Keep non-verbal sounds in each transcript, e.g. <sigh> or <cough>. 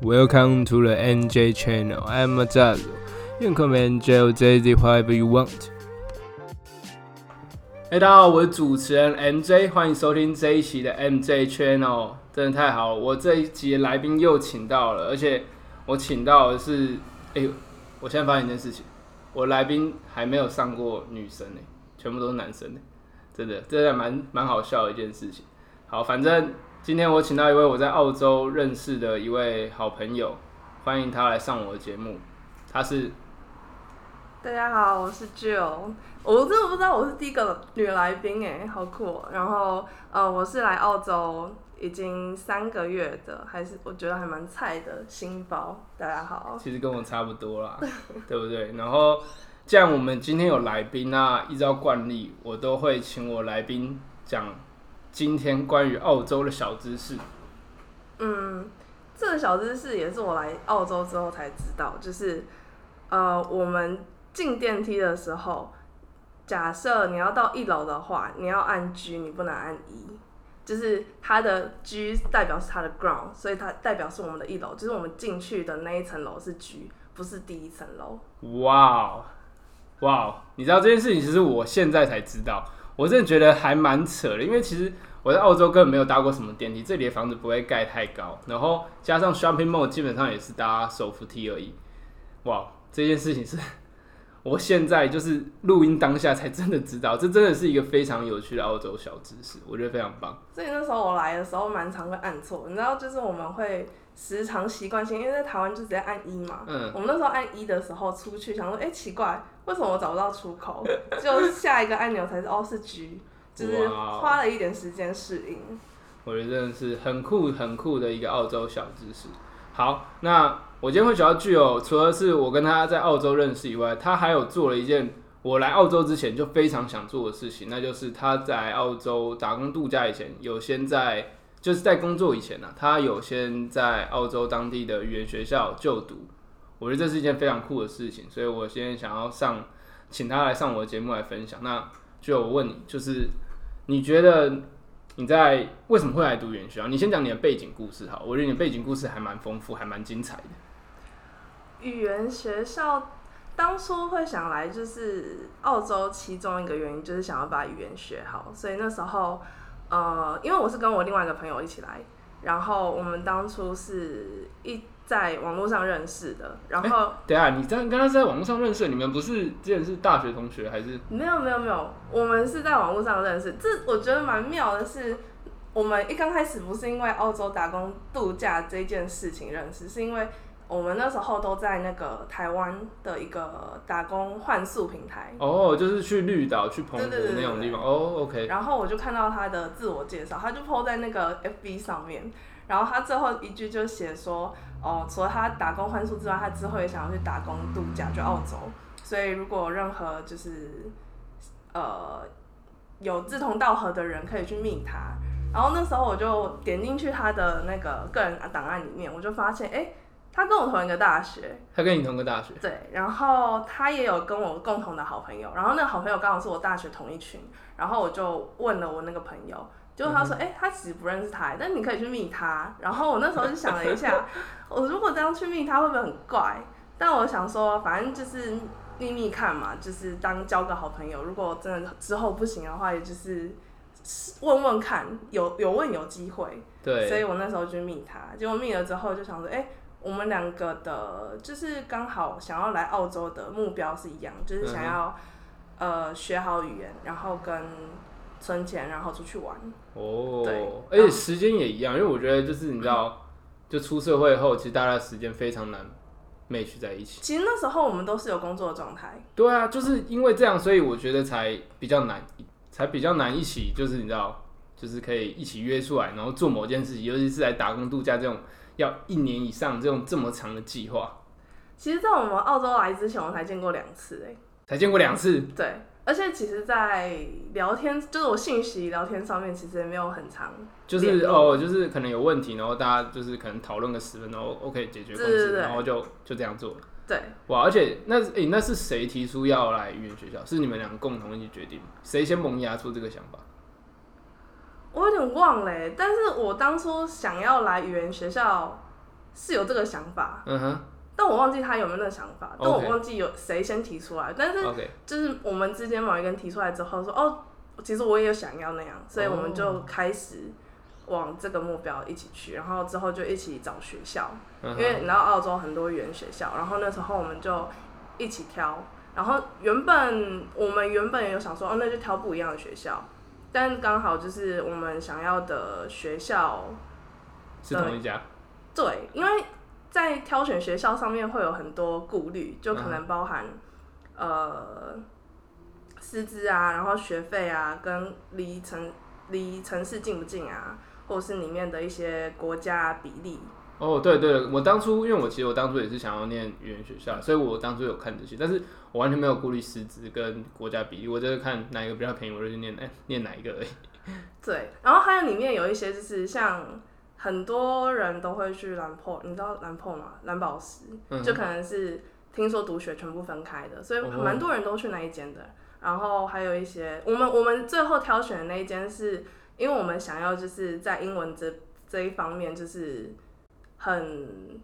Welcome to the NJ channel. I'm Mazazo. You can call me NJ or JZ whatever you want. 哎，大家好，我是主持人 MJ，欢迎收听这一期的 MJ Channel。真的太好了，我这一集的来宾又请到了，而且我请到的是，哎、我现在发现一件事情，我来宾还没有上过女生呢，全部都是男生呢，真的，这还蛮蛮好笑的一件事情。好，反正今天我请到一位我在澳洲认识的一位好朋友，欢迎他来上我的节目。他是大家好，我是 Jill。我真的不知道我是第一个女来宾哎，好酷哦、然后呃，我是来澳洲已经三个月的，还是我觉得还蛮菜的新包。大家好，其实跟我差不多啦，对不对？然后，既然我们今天有来宾，那依照惯例，我都会请我来宾讲今天关于澳洲的小知识。嗯，这个小知识也是我来澳洲之后才知道，就是呃，我们进电梯的时候，假设你要到一楼的话，你要按 G，你不能按 E。就是它的 G 代表是它的 ground，所以它代表是我们的一楼，就是我们进去的那一层楼是 G，不是第一层楼。哇哦，哇哦！你知道这件事情，其实我现在才知道，我真的觉得还蛮扯的，因为其实我在澳洲根本没有搭过什么电梯，这里的房子不会盖太高，然后加上 shopping mall 基本上也是搭手扶梯而已。哇，这件事情是我现在就是录音当下才真的知道，这真的是一个非常有趣的澳洲小知识，我觉得非常棒。所以那时候我来的时候蛮常会按错，你知道，就是我们会时常习惯性，因为在台湾就直接按一嘛。嗯，我们那时候按一的时候出去，想说，哎、奇怪，为什么我找不到出口？<laughs> 就下一个按钮才是哦是 G，就是花了一点时间适应。我觉得真的是很酷很酷的一个澳洲小知识。好，那我今天会找到具有，除了是我跟他在澳洲认识以外，他还有做了一件我来澳洲之前就非常想做的事情，那就是他在澳洲打工度假以前，有先在就是在工作以前呢、啊，他有先在澳洲当地的语言学校就读。我觉得这是一件非常酷的事情，所以我先想要上，请他来上我的节目来分享。那就我问你，就是你觉得你在为什么会来读语言学校？你先讲你的背景故事好，我觉得你的背景故事还蛮丰富，还蛮精彩的。语言学校当初会想来，就是澳洲其中一个原因就是想要把语言学好，所以那时候呃，因为我是跟我另外一个朋友一起来，然后我们当初是一在网络上认识的，然后、等一下，你刚刚刚是在网络上认识，你们不是之前是大学同学还是？没有没有没有，我们是在网络上认识。这我觉得蛮妙的是，我们一刚开始不是因为澳洲打工度假这件事情认识，是因为我们那时候都在那个台湾的一个打工换宿平台。哦，就是去绿岛、去澎湖对对对对那种地方。哦，OK，然后我就看到他的自我介绍，他就 po 在那个 FB 上面，然后他最后一句就写说，哦，除了他打工换宿之外，他之后也想要去打工度假，去澳洲。所以如果任何就是呃有志同道合的人，可以去密他。然后那时候我就点进去他的那个个人档案里面，我就发现，哎，他跟我同一个大学，他跟你同个大学。对，然后他也有跟我共同的好朋友，然后那个好朋友刚好是我大学同一群，然后我就问了我那个朋友，结果他说，哎、他其实不认识他，但你可以去密他。然后我那时候就想了一下，<laughs> 我如果这样去密他会不会很怪？但我想说，反正就是秘密看嘛，就是当交个好朋友。如果真的之后不行的话，也就是问问看，有有问有机会。对所，以我那时候就密他，结果密了之后就想说，哎、我们两个的，就是刚好想要来澳洲的目标是一样，就是想要、呃学好语言，然后跟存钱，然后出去玩。哦对，而且时间也一样，因为我觉得就是你知道，<laughs> 就出社会后，其实大家的时间非常难 match 在一起。其实那时候我们都是有工作的状态，对啊，就是因为这样，所以我觉得才比较难，才比较难一起，就是你知道，就是可以一起约出来，然后做某件事情，尤其是来打工度假这种要一年以上这种这么长的计划，其实，在我们澳洲来之前，我才见过两次、哎，才见过两次。对，而且其实，在聊天，就是我信息聊天上面，其实也没有很长，就是哦，就是可能有问题，然后大家就是可能讨论个十分钟，OK 解决共识，对对对然后就就这样做了。对，哇，而且那诶、那是谁提出要来语言学校？是你们两个共同一起决定吗？谁先萌芽出这个想法？我有点忘了欸，但是我当初想要来语言学校是有这个想法，嗯哼但我忘记他有没有那个想法，但我忘记有谁先提出来。但是就是我们之间某一个人提出来之后说，哦，其实我也有想要那样，所以我们哦就开始往这个目标一起去，然后之后就一起找学校，嗯因为你，知道澳洲很多语言学校，然后那时候我们就一起挑，然后原本我们原本也有想说，哦，那就挑不一样的学校，但刚好就是我们想要的学校是同一家，对，因为在挑选学校上面会有很多顾虑，就嗯可能包含、呃师资啊，然后学费啊，跟离城离城市近不近啊，或者是里面的一些国家比例。哦，对对，我当初因为我其实我当初也是想要念语言学校，所以我当初有看这些，但是我完全没有顾虑师资跟国家比例，我就是看哪一个比较便宜，我就去念哎念哪一个而已。对，然后还有里面有一些就是像很多人都会去蓝珀，你知道蓝珀吗？蓝宝石，嗯就可能是听说读学全部分开的，所以哦蛮多人都去那一间的。然后还有一些，我们我们最后挑选的那一间是，因为我们想要就是在英文这这一方面就是很。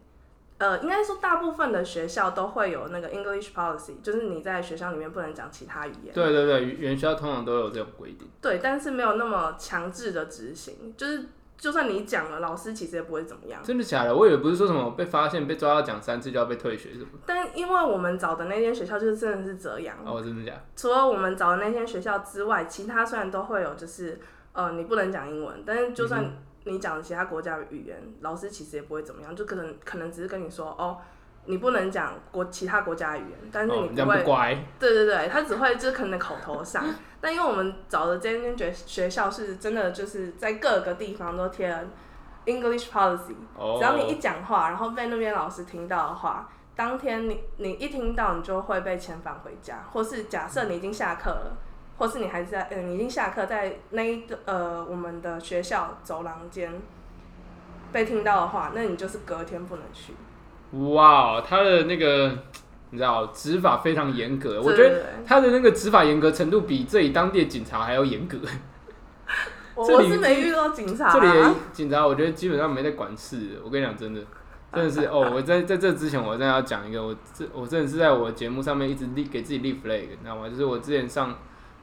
呃，应该说大部分的学校都会有那个 English policy，就是你在学校里面不能讲其他语言。对对对，语言学校通常都有这种规定。对，但是没有那么强制的执行，就是就算你讲了，老师其实也不会怎么样。真的假的？我以为不是说什么被发现被抓到讲三次就要被退学什么。但因为我们找的那间学校就是真的是这样，哦，真的假的？除了我们找的那间学校之外，其他虽然都会有，就是呃你不能讲英文，但是就算你讲其他国家的语言，老师其实也不会怎么样，就可能可能只是跟你说哦。你不能讲国其他国家的语言，但是哦，你不会不乖。对对对，他只会就是可能口头上，但因为我们找的这间学学校是真的就是在各个地方都贴了 English policy，、哦，只要你一讲话，然后被那边老师听到的话，当天你你一听到你就会被遣返回家，或是假设你已经下课了，或是你还是在嗯、你已经下课在那一个呃我们的学校走廊间被听到的话，那你就是隔天不能去。哇，他的那个你知道执法非常严格，我觉得他的那个执法严格程度比这里当地的警察还要严格。我是没遇到警察、啊，这里的警察我觉得基本上没在管事。我跟你讲，真的，真的是 <laughs> 哦，我在在这之前，我真的要讲一个，我这我真的是在我节目上面一直立给自己立 flag，你知道吗？就是我之前上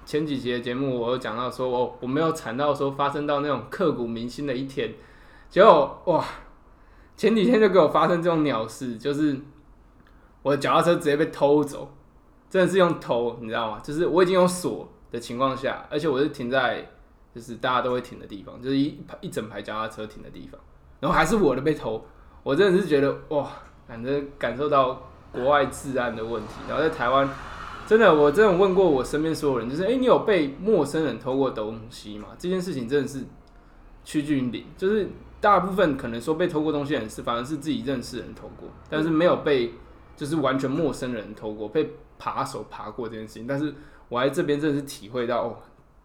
前几集的节目，我有讲到说，哦，我没有惨到说发生到那种刻骨铭心的一天，结果哇，前几天就给我发生这种鸟事，就是我的脚踏车直接被偷走，真的是用偷，你知道吗？就是我已经有锁的情况下，而且我是停在就是大家都会停的地方，就是一一整排脚踏车停的地方，然后还是我的被偷，我真的是觉得哇，反正感受到国外治安的问题，然后在台湾。真的，我真的问过我身边所有人，就是哎、诶你有被陌生人偷过东西吗？这件事情真的是趋近于零，就是大部分可能说被偷过东西的人是反而是自己认识的人偷过，但是没有被就是完全陌生人偷过，被扒手扒过这件事情。但是我来这边真的是体会到，哦，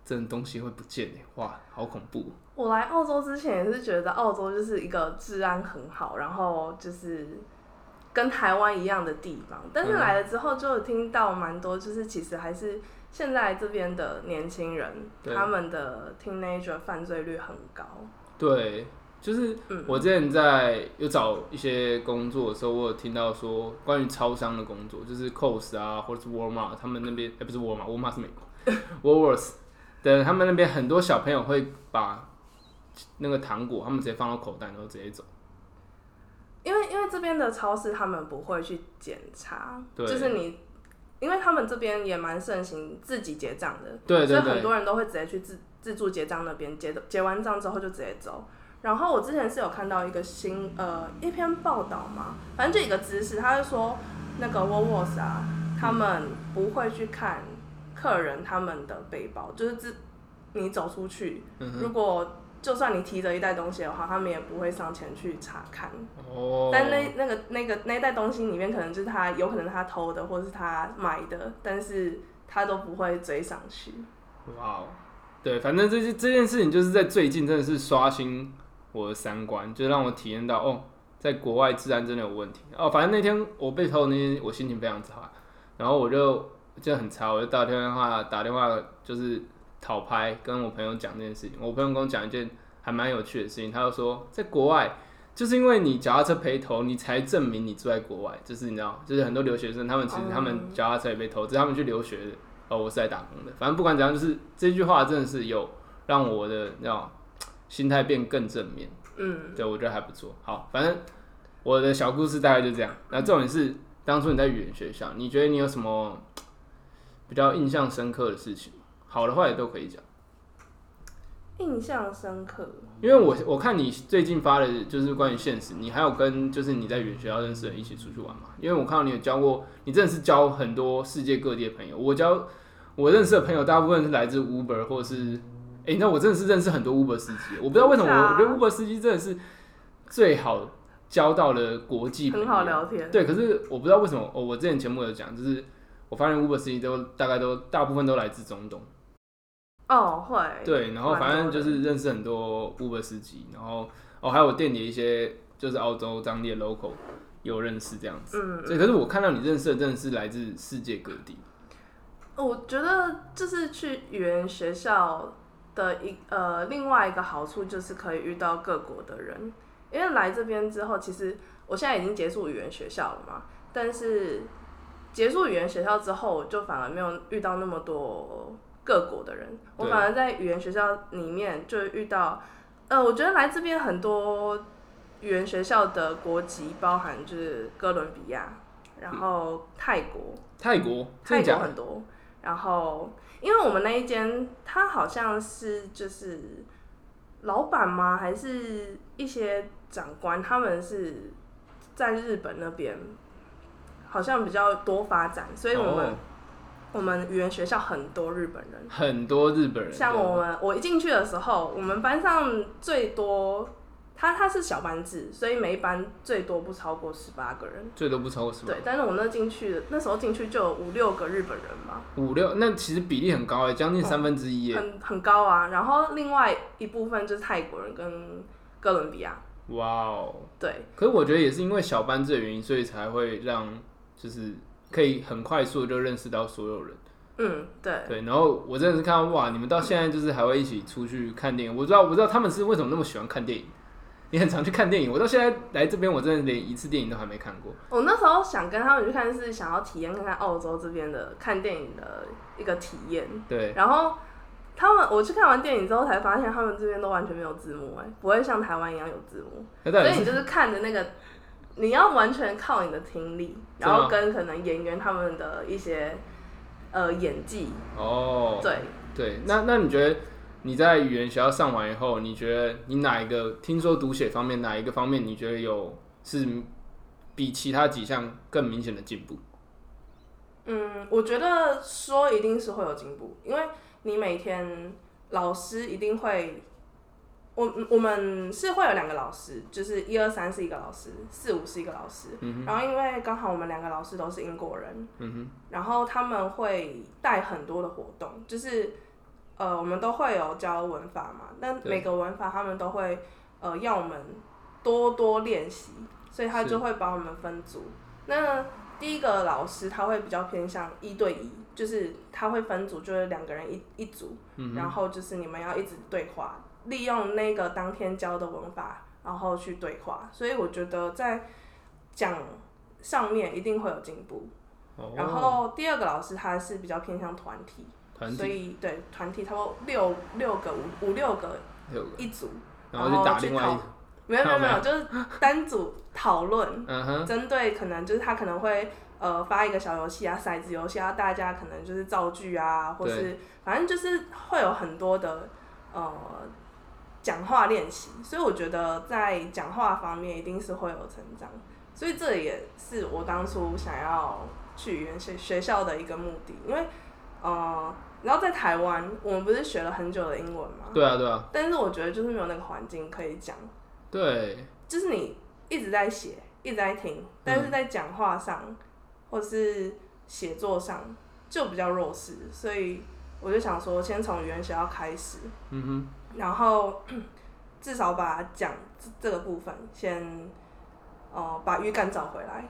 真的东西会不见哎，哇，好恐怖。我来澳洲之前也是觉得澳洲就是一个治安很好，然后就是跟台湾一样的地方。但是嗯来了之后，就有听到蛮多，就是其实还是现在这边的年轻人，他们的 teenager 犯罪率很高。对，就是嗯，我之前在有找一些工作的时候，我有听到说关于超商的工作，就是 Coles 啊，或者是 Walmart，他们那边哎、不是 Walmart，Walmart 是美国，<laughs> Woolworths 的他们那边很多小朋友会把那个糖果他们直接放到口袋，然后直接走。因为因为这边的超市他们不会去检查，就是你。因为他们这边也蛮盛行自己结账的，对对对所以很多人都会直接去自自助结账那边结结完账之后就直接走。然后我之前是有看到一个新呃一篇报道嘛，反正就一个知识，他就说那个 Woolworths 啊，他们不会去看客人他们的背包，就是自你走出去，嗯如果就算你提着一袋东西的话，他们也不会上前去查看。哦，但那那个那个那袋东西里面，可能就是他有可能他偷的，或是他买的，但是他都不会追上去。哇哦，对，反正这些这件事情就是在最近真的是刷新我的三观，就让我体验到哦，在国外治安真的有问题哦。反正那天我被偷那天，我心情非常差，然后我就就很差，我就打电话打电话就是讨拍，跟我朋友讲这件事情。我朋友跟我讲一件还蛮有趣的事情，他就说在国外就是因为你脚踏车被偷，你才证明你住在国外。就是你知道，就是很多留学生，他们其实他们脚踏车也被偷，只是他们去留学的。哦，我是来打工的。反正不管怎样，就是这句话真的是有让我的那种心态变更正面。嗯，对我觉得还不错。好，反正我的小故事大概就这样。那重点是，当初你在语言学校，你觉得你有什么比较印象深刻的事情？好的坏的都可以讲。印象深刻，因为我我看你最近发的就是关于现实，你还有跟就是你在语言学校认识的人一起出去玩嘛？因为我看到你有交过，你真的是交很多世界各地的朋友。我交我认识的朋友，大部分是来自 Uber 或是，哎、那我真的是认识很多 Uber 司机。我不知道为什么，我我觉得 Uber 司机真的是最好交到了国际朋友，很好聊天。对，可是我不知道为什么，哦，我之前节目有讲，就是我发现 Uber 司机都大概都大部分都来自中东。哦，会。对，然后反正就是认识很多 Uber 司机，然后哦还有我店里一些就是澳洲当地的 local 有认识这样子。嗯，对，可是我看到你认识的真的是来自世界各地。我觉得就是去语言学校的一呃另外一个好处就是可以遇到各国的人，因为来这边之后，其实我现在已经结束语言学校了嘛，但是结束语言学校之后，我就反而没有遇到那么多各国的人，我反而在语言学校里面就遇到，呃，我觉得来这边很多语言学校的国籍包含就是哥伦比亚，然后泰国。泰国，泰国很多。然后，因为我们那一间，他好像是就是老板吗？还是一些长官？他们是在日本那边，好像比较多发展，所以我们、哦我们语言学校很多日本人。很多日本人，像我们，我一进去的时候，我们班上最多，他他是小班制，所以每一班最多不超过十八个人。最多不超过十八对，但是我那进去的那时候进去就有五六个日本人嘛。五六，那其实比例很高哎，将近三分之一耶。很很高啊。然后另外一部分就是泰国人跟哥伦比亚，哇哦！对，可是我觉得也是因为小班制的原因，所以才会让就是可以很快速地就认识到所有人。嗯，对，对，然后我真的是看到哇，你们到现在就是还会一起出去看电影。我知道，我知道他们是为什么那么喜欢看电影。你很常去看电影，<laughs> 我到现在来这边，我真的连一次电影都还没看过。我那时候想跟他们去看，是想要体验看看澳洲这边的看电影的一个体验。对，然后他们我去看完电影之后，才发现他们这边都完全没有字幕，哎，不会像台湾一样有字幕，所以你就是看着那个，你要完全靠你的听力，然后跟可能演员他们的一些呃演技，哦，对。对，那那你觉得你在语言学校上完以后，你觉得你哪一个听说读写方面哪一个方面你觉得有是比其他几项更明显的进步？嗯，我觉得说一定是会有进步，因为你每天老师一定会，我我们是会有两个老师，就是一二三是一个老师，四五是一个老师，然后因为刚好我们两个老师都是英国人，嗯然后他们会带很多的活动，就是呃我们都会有教文法嘛，但每个文法他们都会呃要我们多多练习，所以他就会把我们分组。那第一个老师他会比较偏向一对一，就是他会分组，就是两个人一一组，嗯然后就是你们要一直对话，利用那个当天教的文法，然后去对话。所以我觉得在讲上面一定会有进步。哦，然后第二个老师他是比较偏向团体，所以对团体差不多六六个五五六个六个，一组，然后去打另外没有没有没没有？有，就是单组讨论，<laughs> 嗯哼，针对可能就是他可能会呃发一个小游戏啊，骰子游戏啊，大家可能就是造句啊，或是反正就是会有很多的呃讲话练习，所以我觉得在讲话方面一定是会有成长，所以这也是我当初想要去语言学学校的一个目的，因为呃，然后在台湾我们不是学了很久的英文嘛，对啊对啊，但是我觉得就是没有那个环境可以讲。对，就是你一直在写，一直在听，但是在讲话上、或是写作上就比较弱势，所以我就想说，先从语言学校开始，嗯哼。然后 <clears throat> 至少把讲这这个部分先，呃，把语感找回来。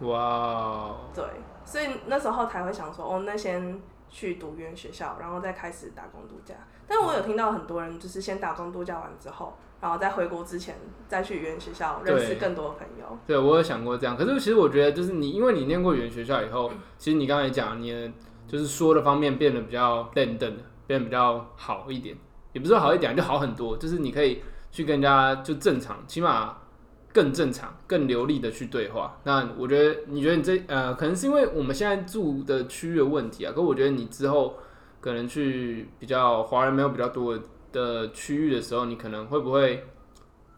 哼，哇哦，对，所以那时候才会想说，哦，那先去读语言学校，然后再开始打工度假。但是我有听到很多人就是先打工度假完之后，然后在回国之前再去语言学校认识更多的朋友。对，我有想过这样。可是其实我觉得，就是你，因为你念过语言学校以后，其实你刚才讲，你的就是说的方面变得比较认真的，变得比较好一点，也不是说好一点，就好很多。就是你可以去跟人家就正常，起码更正常、更流利的去对话。那我觉得，你觉得你这呃，可能是因为我们现在住的区域的问题啊。可我觉得你之后可能去比较华人没有比较多的区域的时候，你可能会不会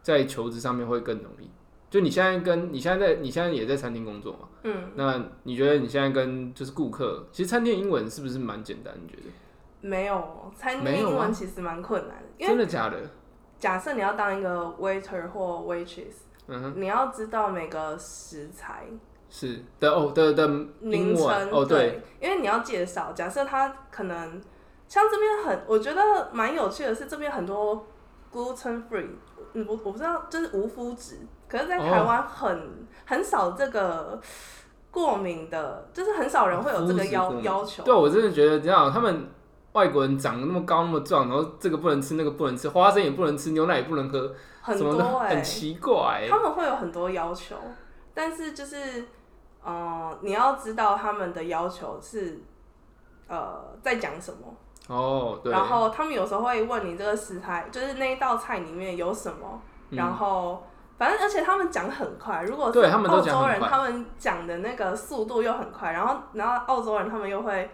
在求职上面会更容易？就你现在跟你现在在你现在也在餐厅工作嘛？嗯，那你觉得你现在跟就是顾客，其实餐厅英文是不是蛮简单？你觉得？没有，餐厅英文其实蛮困难的，因为真的假的？假设你要当一个 waiter 或 waitress，、嗯哼，你要知道每个食材是的哦的的名称，哦对，因为你要介绍。假设它可能像这边很，我觉得蛮有趣的是，这边很多 gluten free，嗯，我我不知道，就是无麸质，可是，在台湾很、很少这个过敏的，就是很少人会有这个要要求。对，我真的觉得这样，他们外国人长得那么高那么壮，然后这个不能吃，那个不能吃，花生也不能吃，牛奶也不能喝，很什么的多哎、很奇怪、他们会有很多要求，但是就是，呃，你要知道他们的要求是，呃，在讲什么。哦，对，然后他们有时候会问你这个食材，就是那一道菜里面有什么，嗯。然后反正而且他们讲很快，如果是对他们都澳洲人，快。他们讲的那个速度又很快，然后然后澳洲人他们又会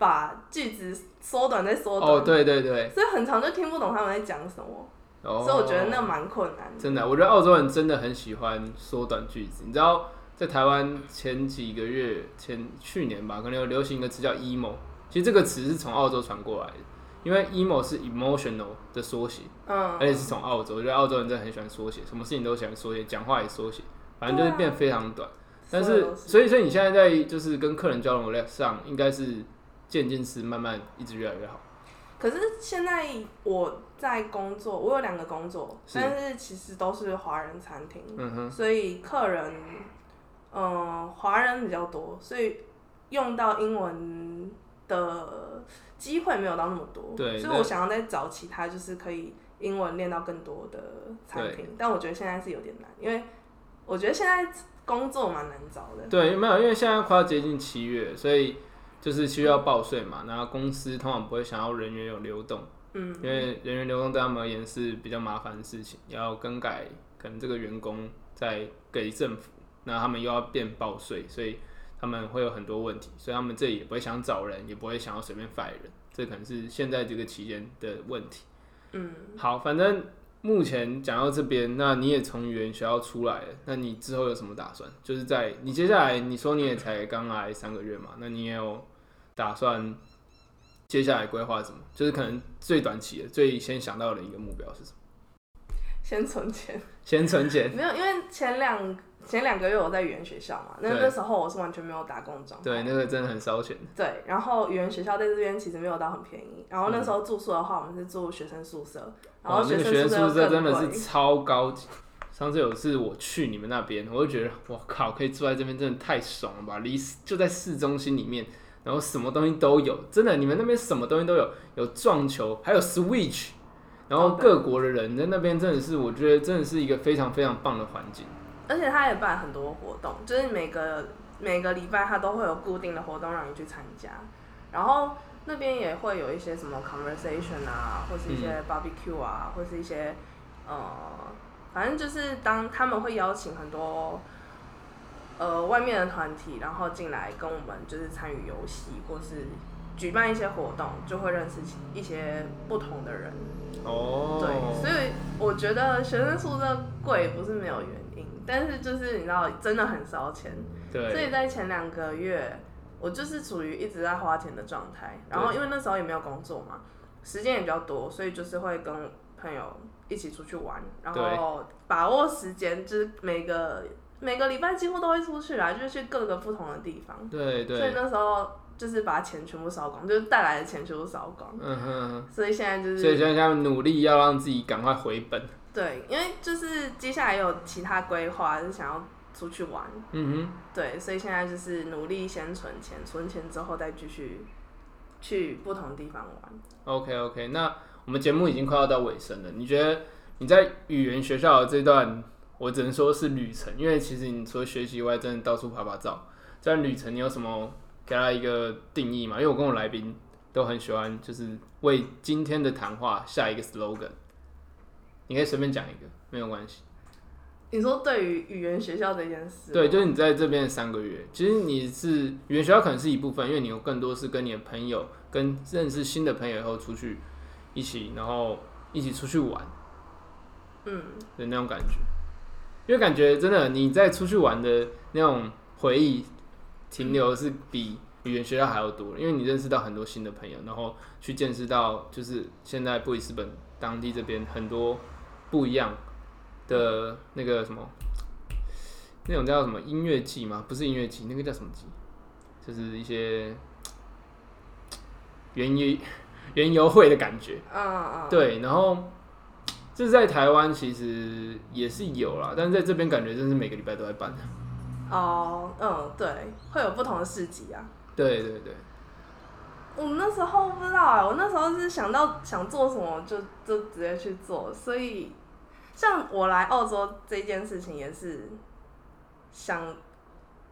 把句子缩短再缩短，哦，对对对，所以很长就听不懂他们在讲什么，哦，所以我觉得那蛮困难的。真的，我觉得澳洲人真的很喜欢缩短句子。你知道，在台湾前几个月前去年吧，可能有流行一个词叫 emo，其实这个词是从澳洲传过来的，因为 emo 是 emotional 的缩写，嗯而且是从澳洲。我觉得澳洲人真的很喜欢缩写，什么事情都喜欢缩写，讲话也缩写，反正就是变非常短。但是，所以，所以你现在在就是跟客人交流上，应该是渐进式，慢慢一直越来越好。可是现在我在工作，我有两个工作，是但是其实都是华人餐厅，嗯哼，所以客人，嗯、华人比较多，所以用到英文的机会没有到那么多。对所以我想要再找其他就是可以英文练到更多的餐厅，但我觉得现在是有点难，因为我觉得现在工作蛮难找的。对，没有，因为现在快要接近七月，所以就是需要报税嘛，然后公司通常不会想要人员有流动，嗯，因为人员流动对他们而言是比较麻烦的事情，要更改可能这个员工在给政府，那他们又要变报税，所以他们会有很多问题，所以他们这里也不会想找人，也不会想要随便 fire 人，这可能是现在这个期间的问题。嗯，好，反正目前讲到这边，那你也从语言学校出来了，那你之后有什么打算？就是在你接下来你说你也才刚来三个月嘛，那你也有打算接下来规划什么？就是可能最短期的、最先想到的一个目标是什么？先存钱。先存钱。没有，因为前两前两个月我在语言学校嘛，那对那时候我是完全没有打工状态。对，那个真的很烧钱。对，然后语言学校在这边其实没有到很便宜，然后那时候住宿的话，我们是住学生宿舍，然后哦，那个生学生宿舍真的是。超高级。上次有次我去你们那边，我就觉得我靠，可以住在这边真的太爽了吧！离就在市中心里面，然后什么东西都有，真的，你们那边什么东西都有，有撞球，还有 Switch，然后哦对各国的人在那边真的是，我觉得真的是一个非常非常棒的环境。而且他也办很多活动，就是每个每个礼拜他都会有固定的活动让你去参加，然后那边也会有一些什么 conversation 啊，或是一些 barbecue 啊，或是一些呃，反正就是当他们会邀请很多呃外面的团体，然后进来跟我们就是参与游戏，或是举办一些活动，就会认识一些不同的人。哦，对，所以我觉得学生宿舍贵不是没有原因，但是就是你知道真的很烧钱，对所，以在前两个月我就是处于一直在花钱的状态，然后因为那时候也没有工作嘛，时间也比较多，所以就是会跟朋友一起出去玩，然后把握时间，就是每个每个礼拜几乎都会出去啦，就是去各个不同的地方，对对所以，那时候就是把钱全部烧光，就是带来的钱全部烧光，嗯哼，所以现在就是所以现在要努力要让自己赶快回本。对，因为就是接下来有其他规划，是想要出去玩，嗯哼对，所以现在就是努力先存钱，存钱之后再继续去不同地方玩。OK OK，那我们节目已经快要到尾声了，你觉得你在语言学校的这段，我只能说是旅程，因为其实你除了学习以外，真的到处拍拍照。这段旅程你有什么给他一个定义吗？因为我跟我来宾都很喜欢，就是为今天的谈话下一个 slogan，你可以随便讲一个，没有关系。你说对于语言学校这件事，对，就是你在这边三个月，其实你是语言学校可能是一部分，因为你有更多是跟你的朋友、跟认识新的朋友以后出去一起，然后一起出去玩嗯，的那种感觉。因为感觉真的你在出去玩的那种回忆停留是比语言学校还要多，因为你认识到很多新的朋友，然后去见识到就是现在布里斯本当地这边很多不一样的那个什么，那种叫什么音乐季吗？不是音乐季，那个叫什么季？就是一些园游园游会的感觉。啊啊，对，然后这在台湾其实也是有啦，但是在这边感觉真是每个礼拜都在办。哦，嗯，对，会有不同的市集啊。对对对，我那时候不知道啊，我那时候是想到想做什么就就直接去做，所以像我来澳洲这件事情也是想，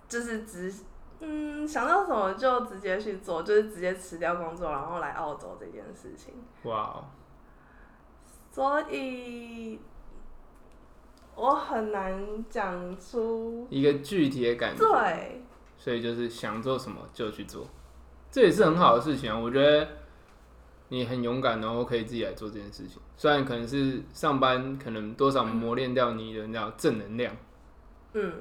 就是直嗯想到什么就直接去做，就是直接辞掉工作，然后来澳洲这件事情。哇哦，所以我很难讲出一个具体的感觉，对，所以就是想做什么就去做，这也是很好的事情啊。我觉得你很勇敢，然后可以自己来做这件事情。虽然可能是上班，可能多少磨练掉你的那种正能量。嗯，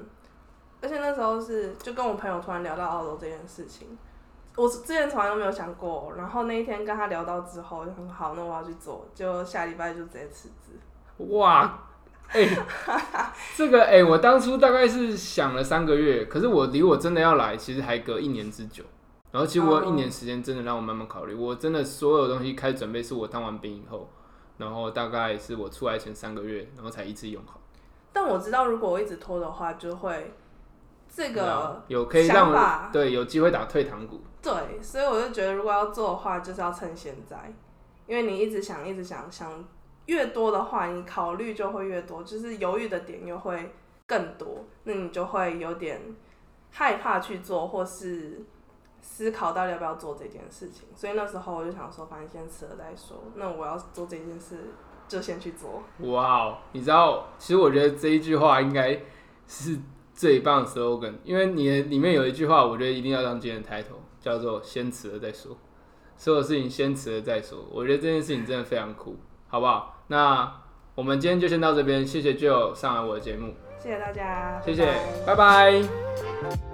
而且那时候是就跟我朋友突然聊到澳洲这件事情，我之前从来都没有想过，然后那一天跟他聊到之后，就很好，那我要去做，就下礼拜就直接辞职。哇，哎、这个哎、我当初大概是想了三个月，可是我离我真的要来，其实还隔一年之久。然后其实我有一年时间真的让我慢慢考虑，我真的所有东西开始准备是我当完兵以后，然后大概是我出来前三个月，然后才一次用好。但我知道，如果我一直拖的话，就会这个有可以让我对有机会打退堂鼓。对，所以我就觉得，如果要做的话，就是要趁现在，因为你一直想，一直想，想越多的话，你考虑就会越多，就是犹豫的点又会更多，那你就会有点害怕去做，或是思考到底要不要做这件事情。所以那时候我就想说，反正先辞了再说。那我要做这件事，就先去做。哇哦，你知道，其实我觉得这一句话应该是最棒的 slogan，因为你的里面有一句话，我觉得一定要当今天的 title，叫做“先辞了再说”，所有事情先辞了再说。我觉得这件事情真的非常酷，好不好？那我们今天就先到这边，谢谢 Joe 上来我的节目，谢谢大家，谢谢，拜拜拜拜